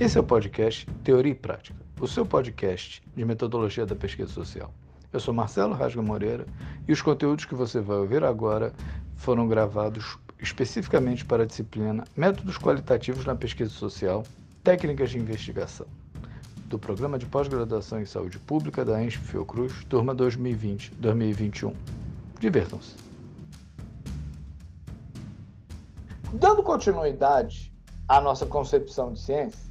Esse é o podcast Teoria e Prática, o seu podcast de metodologia da pesquisa social. Eu sou Marcelo Rasga Moreira e os conteúdos que você vai ouvir agora foram gravados especificamente para a disciplina Métodos Qualitativos na Pesquisa Social, Técnicas de Investigação, do Programa de Pós-Graduação em Saúde Pública da ENSP Fiocruz, turma 2020-2021. Divirtam-se. Dando continuidade à nossa concepção de ciência,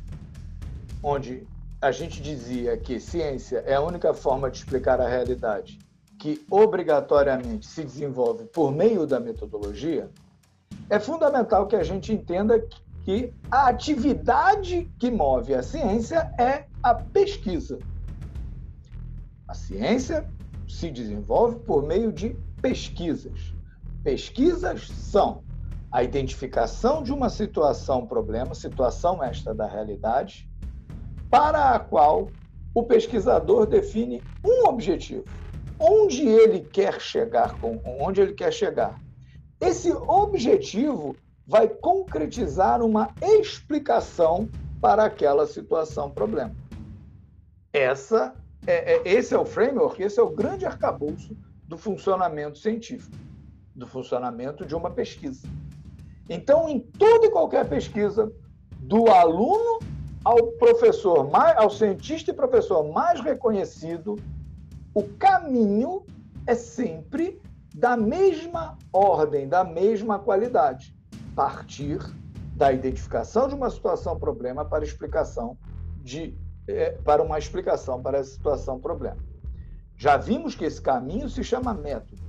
onde a gente dizia que ciência é a única forma de explicar a realidade que obrigatoriamente se desenvolve por meio da metodologia, é fundamental que a gente entenda que a atividade que move a ciência é a pesquisa. A ciência se desenvolve por meio de pesquisas. Pesquisas são a identificação de uma situação problema, situação esta da realidade, para a qual o pesquisador define um objetivo. Onde ele quer chegar com onde ele quer chegar. Esse objetivo vai concretizar uma explicação para aquela situação problema. Essa é, é, esse é o framework, esse é o grande arcabouço do funcionamento científico, do funcionamento de uma pesquisa. Então, em toda e qualquer pesquisa, do aluno ao professor, mais, ao cientista e professor mais reconhecido, o caminho é sempre da mesma ordem, da mesma qualidade. Partir da identificação de uma situação problema para explicação de é, para uma explicação para essa situação problema. Já vimos que esse caminho se chama método.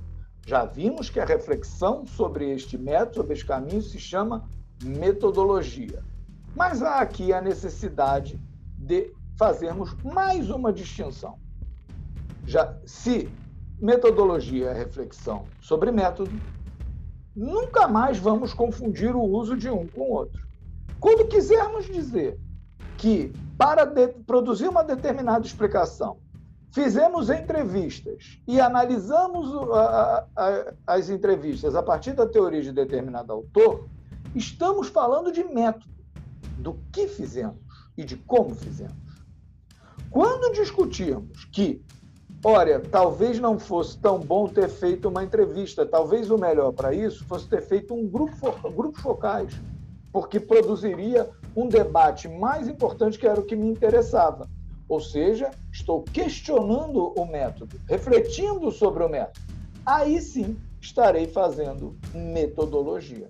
Já vimos que a reflexão sobre este método, sobre este caminho, se chama metodologia. Mas há aqui a necessidade de fazermos mais uma distinção. Já se metodologia é reflexão sobre método, nunca mais vamos confundir o uso de um com o outro. Quando quisermos dizer que para produzir uma determinada explicação, fizemos entrevistas e analisamos a, a, as entrevistas a partir da teoria de determinado autor, estamos falando de método do que fizemos e de como fizemos. Quando discutirmos que, olha, talvez não fosse tão bom ter feito uma entrevista, talvez o melhor para isso fosse ter feito um grupo, grupos focais, porque produziria um debate mais importante que era o que me interessava. Ou seja, estou questionando o método, refletindo sobre o método. Aí sim estarei fazendo metodologia.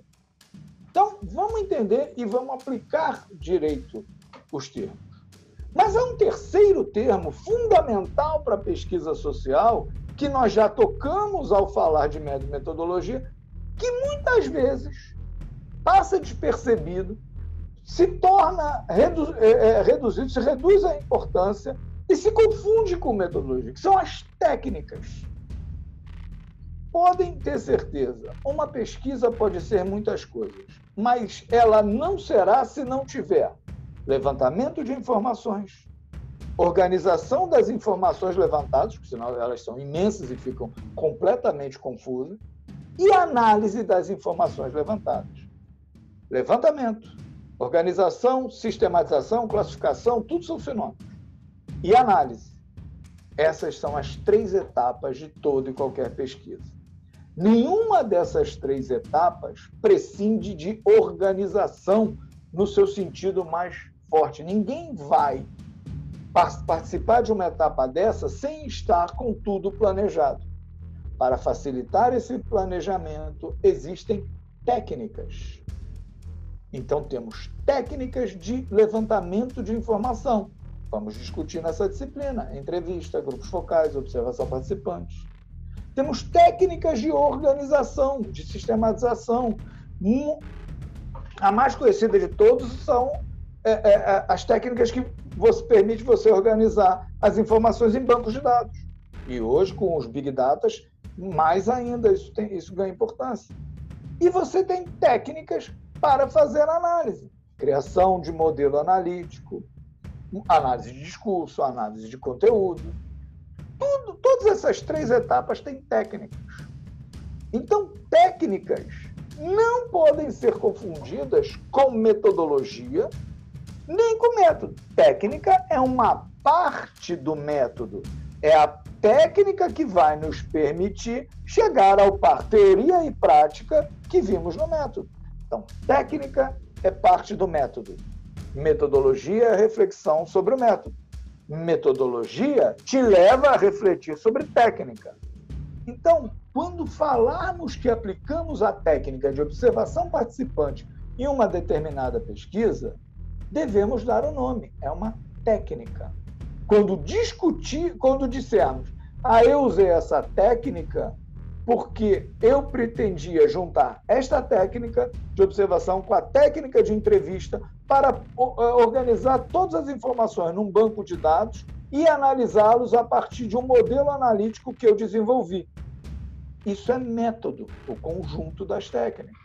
Então, vamos entender e vamos aplicar direito os termos. Mas há um terceiro termo fundamental para a pesquisa social, que nós já tocamos ao falar de metodologia, que muitas vezes passa despercebido, se torna redu é, é, reduzido, se reduz a importância e se confunde com metodologia, que são as técnicas podem ter certeza, uma pesquisa pode ser muitas coisas, mas ela não será se não tiver levantamento de informações, organização das informações levantadas, porque senão elas são imensas e ficam completamente confusas, e análise das informações levantadas. Levantamento, organização, sistematização, classificação, tudo são sinônimos. E análise. Essas são as três etapas de toda e qualquer pesquisa. Nenhuma dessas três etapas prescinde de organização no seu sentido mais forte. Ninguém vai participar de uma etapa dessa sem estar com tudo planejado. Para facilitar esse planejamento, existem técnicas. Então, temos técnicas de levantamento de informação. Vamos discutir nessa disciplina: entrevista, grupos focais, observação participantes. Temos técnicas de organização, de sistematização. A mais conhecida de todos são é, é, é, as técnicas que você, permite você organizar as informações em bancos de dados. E hoje, com os Big Data, mais ainda isso, tem, isso ganha importância. E você tem técnicas para fazer análise. Criação de modelo analítico, análise de discurso, análise de conteúdo, tudo, todas essas três etapas têm técnicas. Então, técnicas não podem ser confundidas com metodologia, nem com método. Técnica é uma parte do método. É a técnica que vai nos permitir chegar ao par teoria e prática que vimos no método. Então, técnica é parte do método. Metodologia é reflexão sobre o método. Metodologia te leva a refletir sobre técnica. Então, quando falarmos que aplicamos a técnica de observação participante em uma determinada pesquisa, devemos dar o nome. É uma técnica. Quando discutir, quando dissermos, ah, eu usei essa técnica porque eu pretendia juntar esta técnica de observação com a técnica de entrevista para organizar todas as informações num banco de dados e analisá-los a partir de um modelo analítico que eu desenvolvi. Isso é método, o conjunto das técnicas.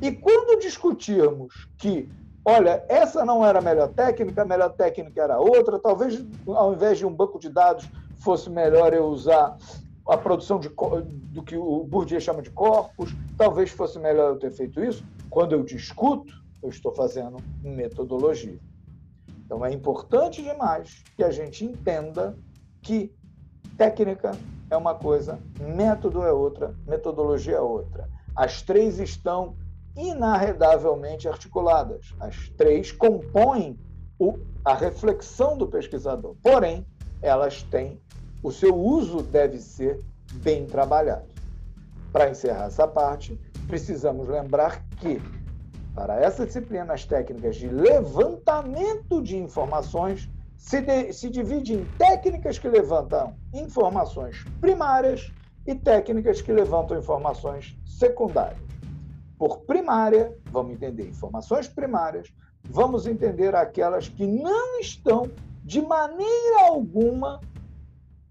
E quando discutirmos que, olha, essa não era a melhor técnica, a melhor técnica era outra, talvez ao invés de um banco de dados fosse melhor eu usar a produção de, do que o Bourdieu chama de corpos, talvez fosse melhor eu ter feito isso. Quando eu discuto, eu estou fazendo metodologia. Então é importante demais que a gente entenda que técnica é uma coisa, método é outra, metodologia é outra. As três estão inarredavelmente articuladas. As três compõem o, a reflexão do pesquisador. Porém, elas têm o seu uso deve ser bem trabalhado. Para encerrar essa parte, precisamos lembrar que, para essa disciplina, as técnicas de levantamento de informações se, de, se divide em técnicas que levantam informações primárias e técnicas que levantam informações secundárias. Por primária, vamos entender informações primárias, vamos entender aquelas que não estão de maneira alguma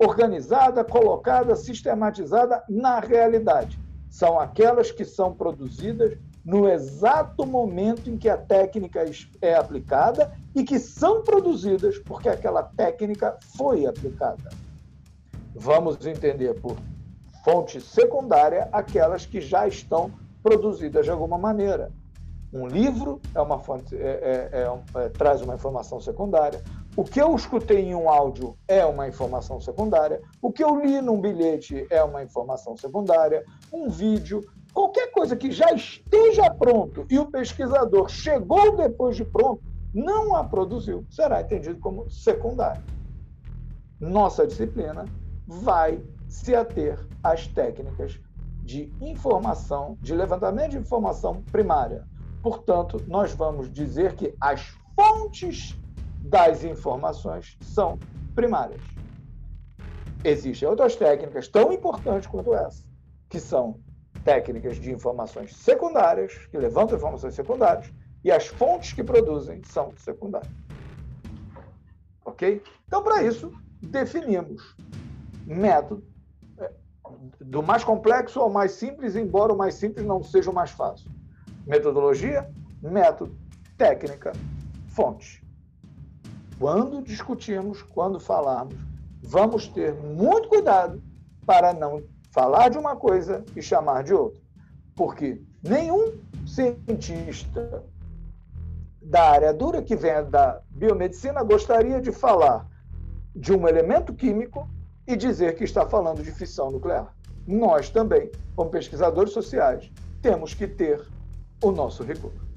organizada, colocada, sistematizada na realidade. São aquelas que são produzidas no exato momento em que a técnica é aplicada e que são produzidas porque aquela técnica foi aplicada. Vamos entender por fonte secundária aquelas que já estão produzidas de alguma maneira. Um livro é uma fonte, é, é, é, é traz uma informação secundária. O que eu escutei em um áudio é uma informação secundária. O que eu li num bilhete é uma informação secundária. Um vídeo, qualquer coisa que já esteja pronto e o pesquisador chegou depois de pronto, não a produziu, será entendido como secundário. Nossa disciplina vai se ater às técnicas de informação, de levantamento de informação primária. Portanto, nós vamos dizer que as fontes das informações são primárias. Existem outras técnicas tão importantes quanto essa, que são técnicas de informações secundárias, que levantam informações secundárias, e as fontes que produzem são secundárias. Ok? Então, para isso, definimos método é, do mais complexo ao mais simples, embora o mais simples não seja o mais fácil. Metodologia, método, técnica, fonte quando discutirmos, quando falarmos, vamos ter muito cuidado para não falar de uma coisa e chamar de outra. Porque nenhum cientista da área dura que vem da biomedicina gostaria de falar de um elemento químico e dizer que está falando de fissão nuclear. Nós também, como pesquisadores sociais, temos que ter o nosso rigor.